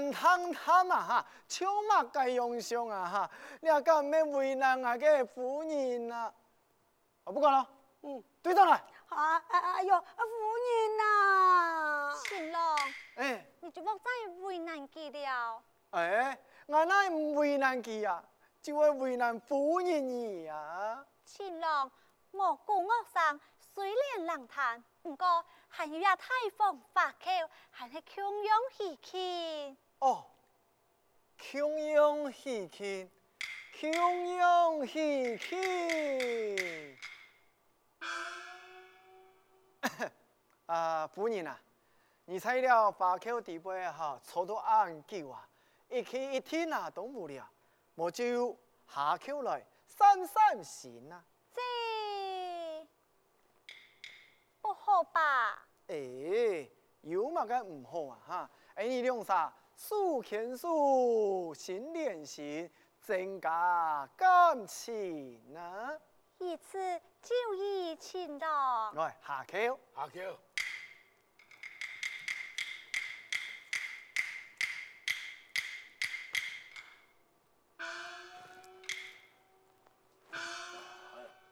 两人人谈谈啊哈，该用上啊哈，你敢咩为难啊个夫人啊？我不管了，嗯，队长来。啊哎哎呦，夫人呐，青龙，哎，你就莫再为难佢了。哎，我哪唔为难佢啊？就会为难夫人你啊。青龙，我古乐上虽然冷淡，不过还要大风发口，还是强样喜庆。哦，强样喜庆，强样喜庆。啊，夫人啊，你猜了发口地杯哈，错到暗久啊，一气一天啊都无聊，我就下口来散散心啊。这不好吧？诶、欸，有嘛个唔好啊哈？哎，你用啥？数天数，心连心，增加感情啊！一次就一千的。来，下口，下口。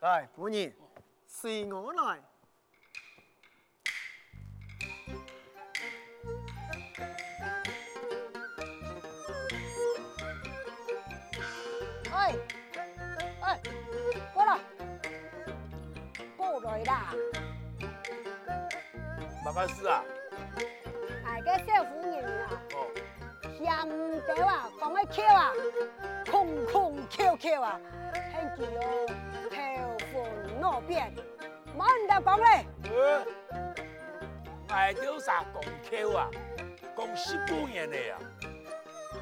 来，夫人，随我来。啦。办法事啊？哎，个小夫人啊，哦，想唔到啊，讲个口啊，空空口口啊，很具有头昏脑变，冇人得讲嘞。呃，爱丢啥讲口啊？讲十多年的呀，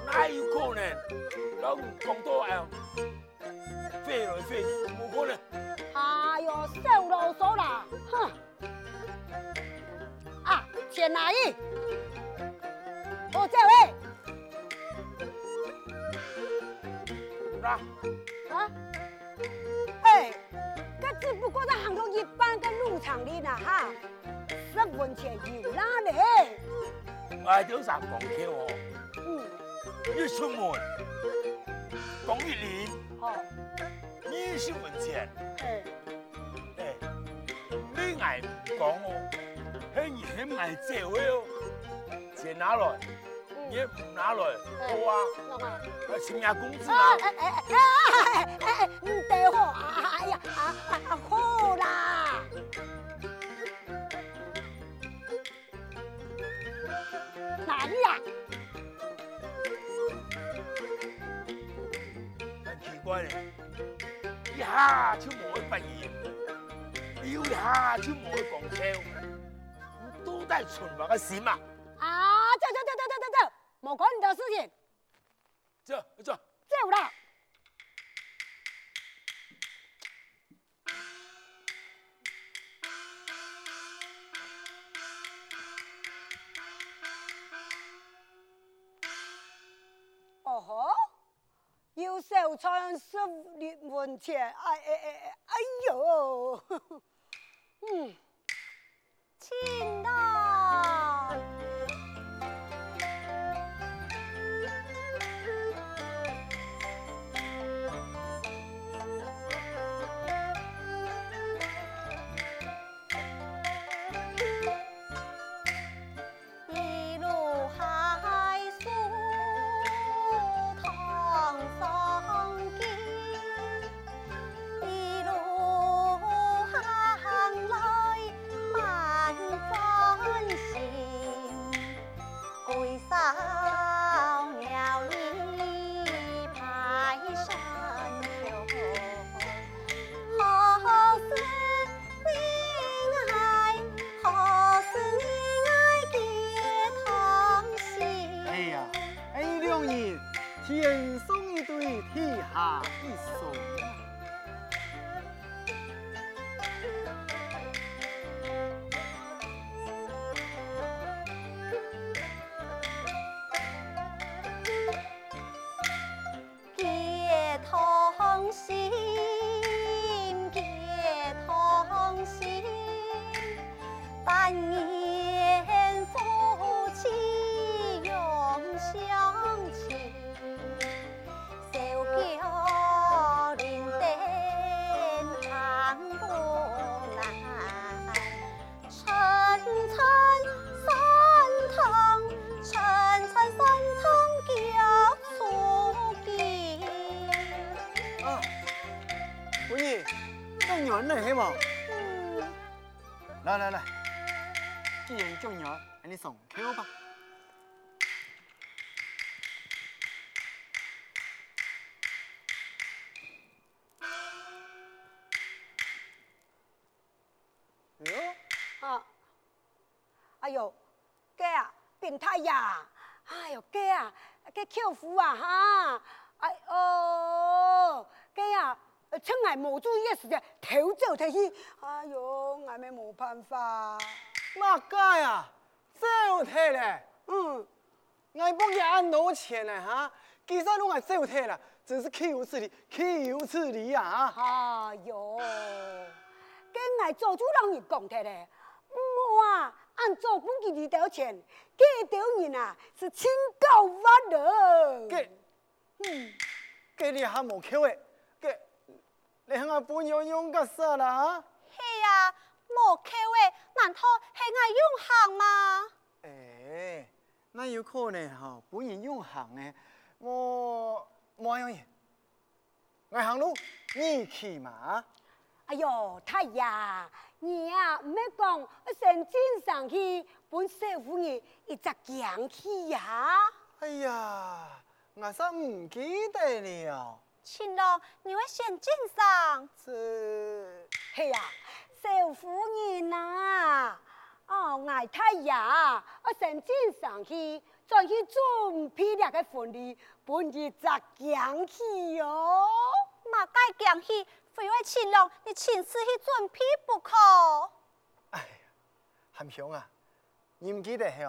哪有可能？老讲到哎，飞来飞去，冇可能。钱阿姨，我这位。那啊？哎，这只不过是行头一般的入场的呢哈，十文钱有哪嘞？爱丢啥讲口哦？嗯，一出门，讲一礼，好，二十文钱。哎，哎，你爱唔讲哦？很很爱这位哦，钱拿来，你唔拿来，好啊，那么，呃，亲家公子啊，嘛。哎哎哎哎哎得好，哎呀，啊啊好啦，哪里呀？很奇怪嘞，一下就冇去毕业，又一下就冇去讲口，都带存活嘅事嘛。啊，走走走走走走走，冇管你的事情，走走，走啦。哦吼，有小穿十六文钱，哎哎哎哎，哎呦，嗯。青龙，哈。嗯，来来来，既然重要，那你上口吧。哟，啊，哎呦，哥啊，变态呀！哎呦，哥啊，个口福啊哈！哎哦，哥啊，趁俺冇注意嘅时间偷走他去，哎呦，俺们冇办法。嘛该呀，走他嘞。嗯，俺帮你按多钱呢哈？其实拢俺走他了，真是岂有此理，岂有此理呀！啊！哎呦，跟俺做主人人讲他嘞，我啊，按做公给你多钱，给多人啊是清高万的。给，嗯，给你还冇口诶，给，你看我本要用个啥啦？系呀，无口诶，难道系我用行吗？诶，那有可能哈，本人用行呢，我冇样嘢，我行路你去嘛？哎呦，太呀，你呀唔系讲神经上去本社妇人一只讲去呀？哎呀，我真唔记得了。青龙，你会先进上？是，嘿呀，社妇人啊，哦，爱太爷，我神经上去再去准备两个婚礼，本一只讲起哟。嘛该讲起，非为青龙，你亲自去准备不可。哎呀，韩兄啊，你唔记得系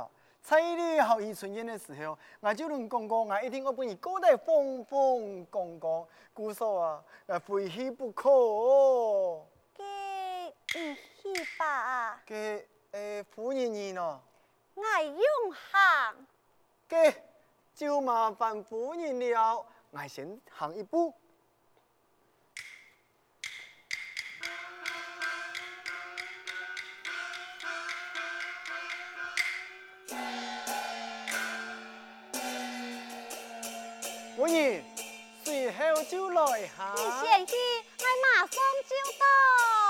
在你后一春宴的时候，我就能讲讲，我一定我本人过得风风光光，故说啊，我非去不可。给唔去吧？给诶，夫人你呢，我用行。给就麻烦夫人了，我先行一步。夫人，随后就来哈。你先去，我马上就到。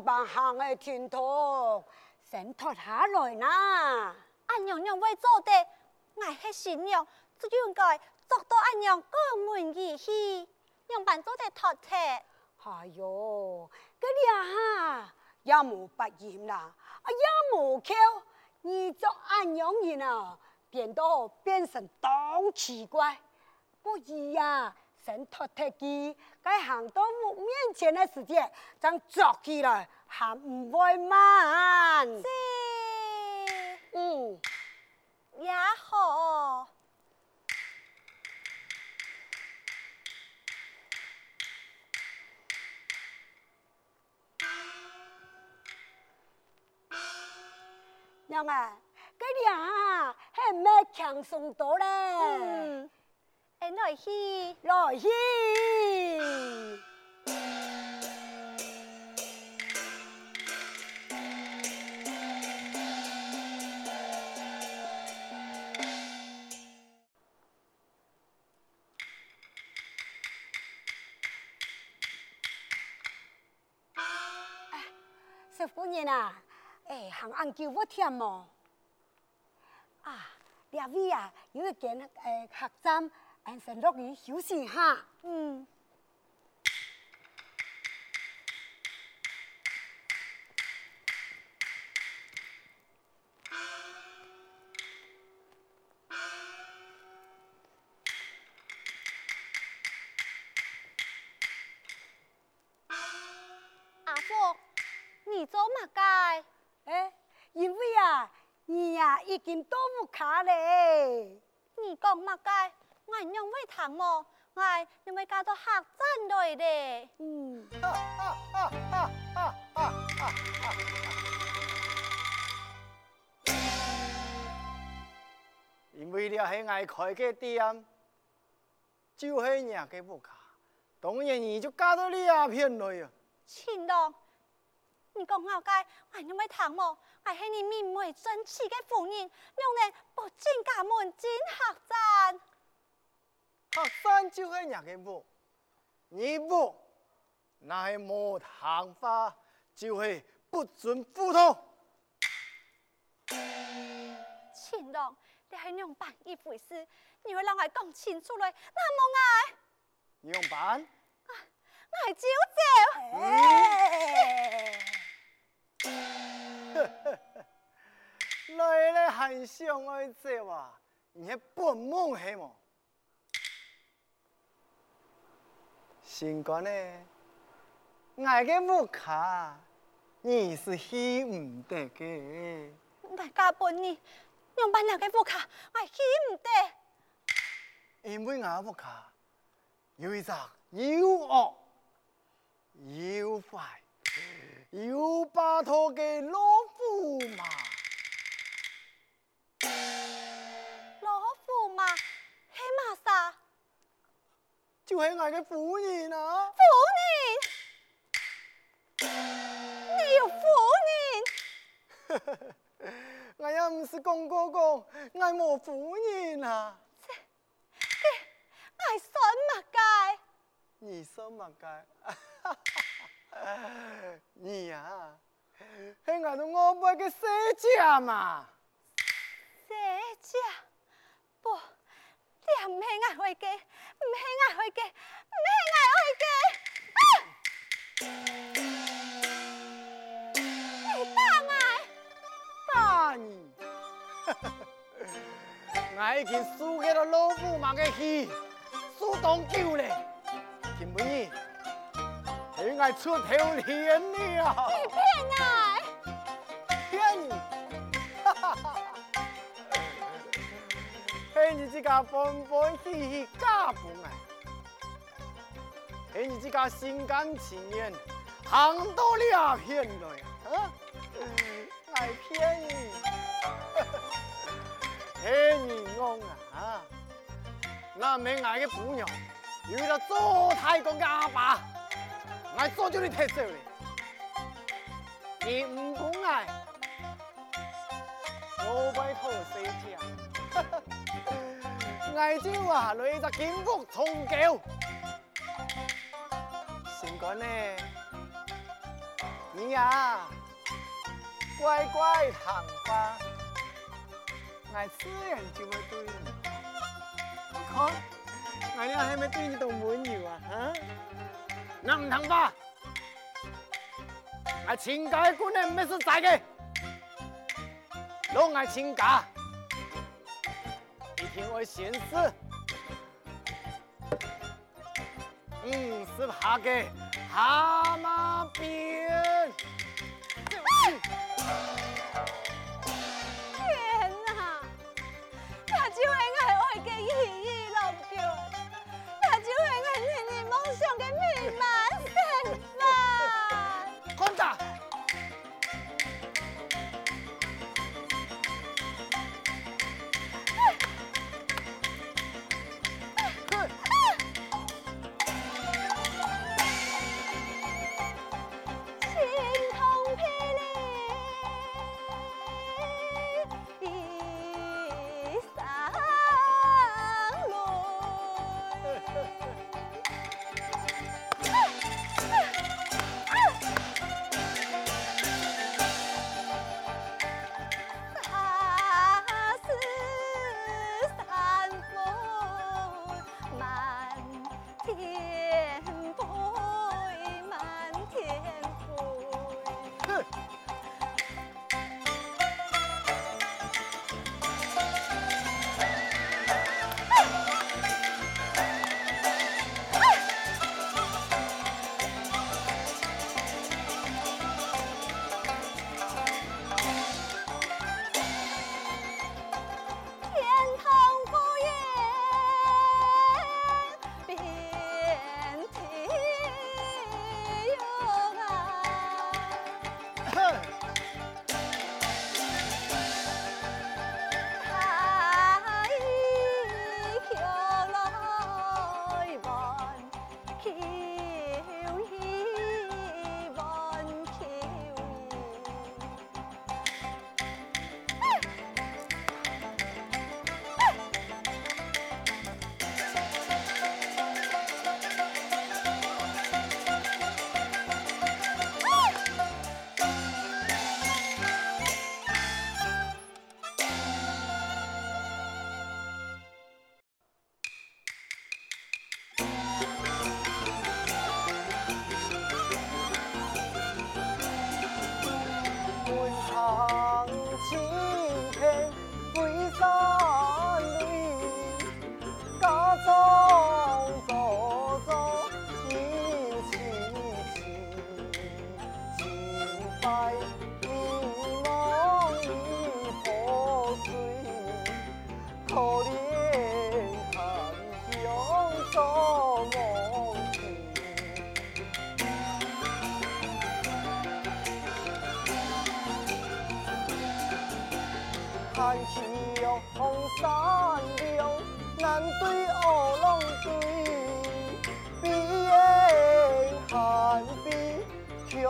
我娘扮行的前途，先脱下来啦。俺娘娘为做的，我是新娘，就应该做到俺娘过门而去，娘扮做的托车。哎呦，嗰啲啊也冇不严啦，啊也冇巧，你做阿娘人啊，变到变成当奇怪，不易呀，先托特机，该行到我面前的时间，将作起来，还唔会慢。是，嗯，也好。娘啊，嗰啲啊系咩强送到嘞？嗯，em hi rồi hi à, sư phụ nhìn à, hàng ăn kêu vô thiêm mò. À, địa vi à, những cái kiến học giam, 俺先落去休息下。嗯。你做乜嘅？哎，因为啊，你呀、啊、已经到屋卡嘞。你讲乜嘅？我用为谈么？我用为搞到客栈来的。嗯。因为了系爱开个店，就系人嘅屋卡，当然你就搞到两片来啊。青龙。你讲我该，我因为唐某，我系你明媒正娶的夫人，两人不进家门进客栈。客栈就系人嘅屋，你屋那系冇谈话，就系不准互动。青龙，你系用办一回事，你会让我讲清楚来，那么爱。你用办？我我就走。哎来了还想爱走啊？你系笨懵系么？先讲呢，爱个屋卡，你是去唔得嘅。大家本你用办两个屋卡，我去唔得。因为我屋卡有一只又恶又坏。有把头嘅老驸马，就系我嘅夫人啊！夫人，你有夫人？我也唔是讲过讲，我冇夫人啊！这，我算乜该？你算乜该？你呀、啊，系我同我辈嘅世家嘛？世家？不，你唔系爱回家，唔系爱回家，唔系爱回家。你打我？打你？我已经输给了老驸马嘅气，输当久咧，听不见？你爱出头天了！你骗我！嘿，你这个欢欢喜喜嫁不来，嘿，你这个心甘情愿，行到两片来，啊！爱骗你！嘿，你弄啊！那没爱的姑娘，遇到做太公的阿爸。我早就你退走了，你唔讲爱，我拜托谁讲？爱就话来一只金福重狗，先讲呢，你呀乖乖躺吧，爱自然就会对你。看，我俩还没对你动温柔啊，哈？那唔通吧？我亲家的姑娘没是在的，拢爱亲家，你听我寻思，嗯，是爬给蛤蟆兵。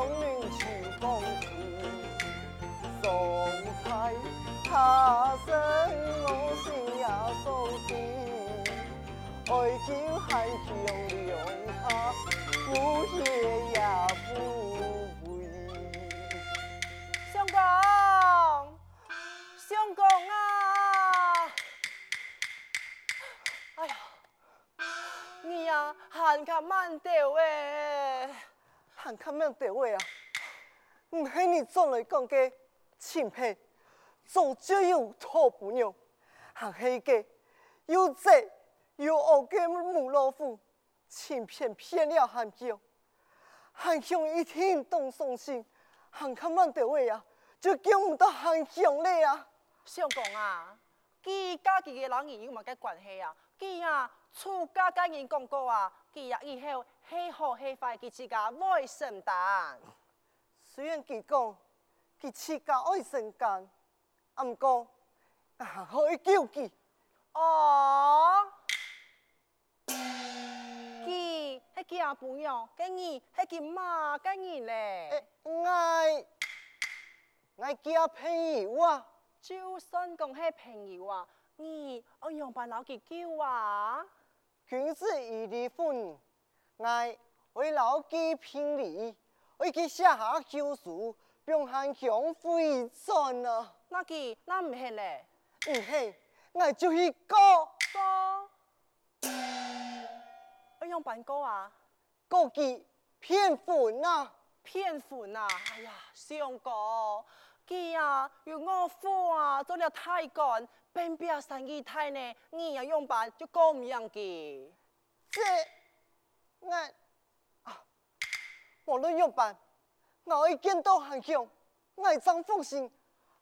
强人气风趣，送菜他生我心也所定，爱见寒桥凉下，不夜也不回。相公，相公啊！哎呀，你呀，喊卡慢点诶，喊卡慢点位啊！唔系你总来讲嘅钦佩，做就有托不牛，还系个又贼又恶嘅母老虎，欺骗骗了汉强，汉强一听动送心，喊卡慢点位啊，就叫唔到汉强嘞啊！相公啊，佢家己嘅人儿有乜嘅关系啊？佢啊，出家家人讲过啊，佢啊以后系好系坏，佢自家爱承担。虽然佢讲佢自家爱承担，唔过啊可以救佢。哦，佢迄个阿朋友，佮你迄个妈佮你咧。爱爱叫朋友啊！就算讲系朋友啊，你我用办老几久啊？君子以礼服人，爱为老几聘礼，为佢写下旧书，并喊强回转啊！那佢那唔系咧，唔系，我就去告哥，我用办过啊？告佢骗粉啊！骗粉啊！哎呀，相公，佢啊有我父啊做了太干，变变生意太呢，你要用办就讲唔样嘅。这我啊，无论用办，我会见到韩强，爱张奉行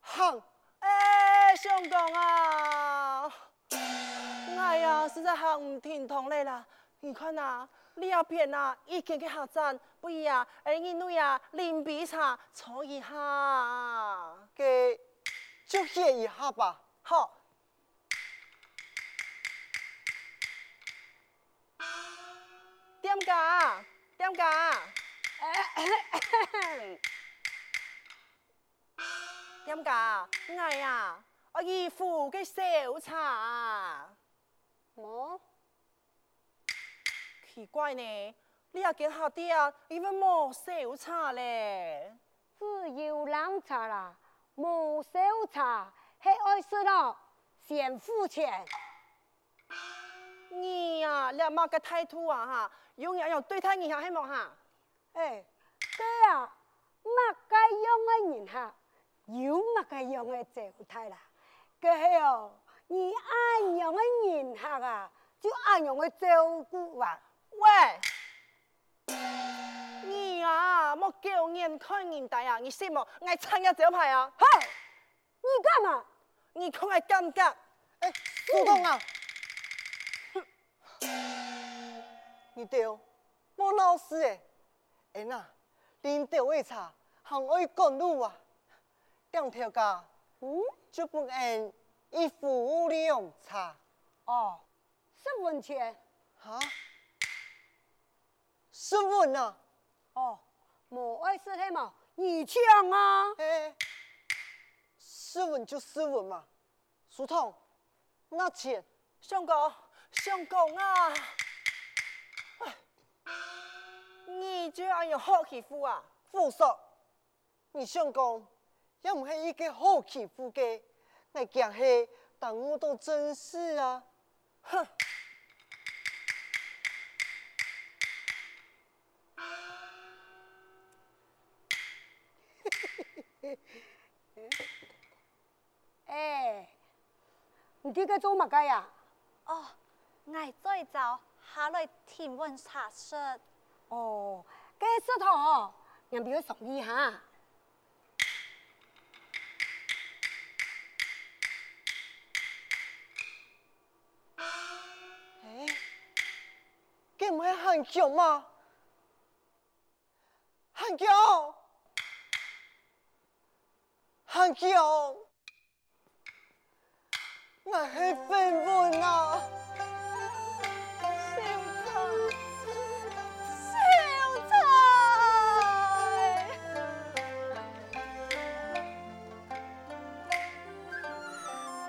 喊。哎，相公啊，哎呀，实在喊唔听通嘞啦！你看啊，两边啊，已经去客栈，不如啊，哎，你女啊，饮杯茶，坐一下。给就歇一下吧。好。点解？点解？点解？哎呀，我姨父嘅小茶。冇，奇怪呢，你又见下啲啊，因为冇小茶咧。只有冷茶啦，冇小茶，系爱食咯，先付钱。你呀，你阿妈嘅态度啊哈，永远要对待你下系冇哈。哎，对啊，乜该用嘅人客，有乜该用嘅状态啦。佢系哦，你按样嘅人客啊，就按样嘅照顾啊。喂，你啊，莫叫人看人大啊，你识冇？我参加招牌啊。嘿，你干嘛？你看我感觉。哎，苏东啊！你对，莫闹事诶！哎呐，啉到位茶，行爱赶路啊！两条街，嗯，就不按一副两茶。哦，十文钱。哈？十文啊？哦，冇爱是黑毛，你抢啊！哎，斯文就斯文嘛。苏通，那钱？相公，相公啊！你居然有好欺负啊！富叔！你相公又唔系一个好欺负嘅，我讲系但我都真是啊！哼！哎，你这个做乜嘅呀？哦，我最早下来听问查室。哦，嘅石头，人俾佢送一下。哎，佢唔系 thankyou 我还愤怒呢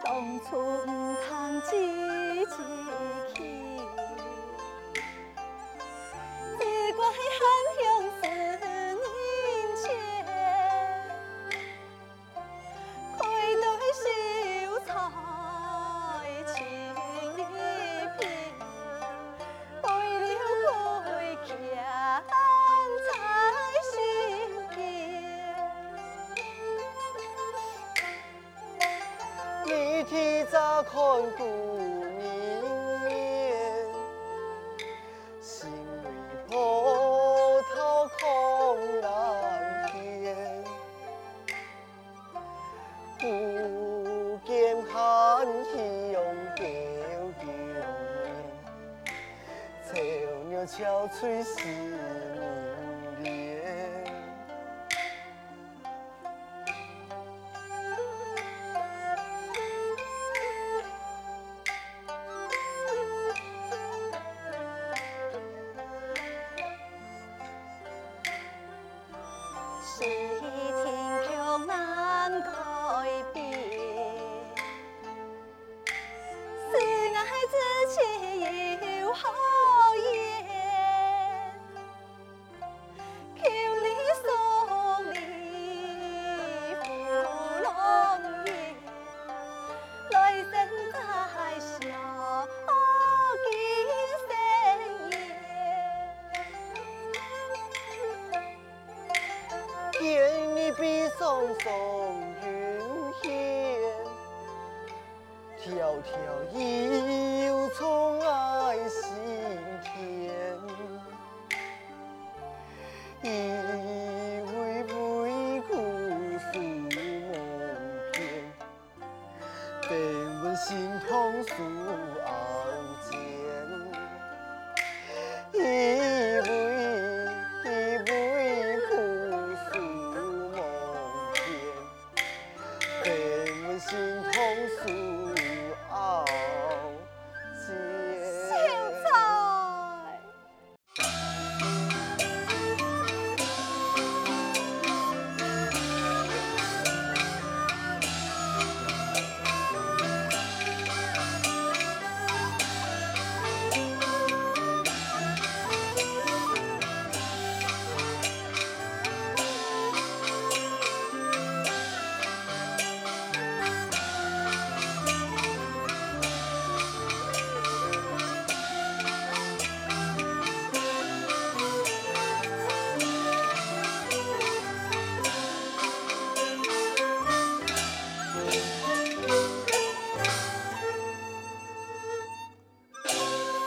当初不谈及吹死。空诉傲，只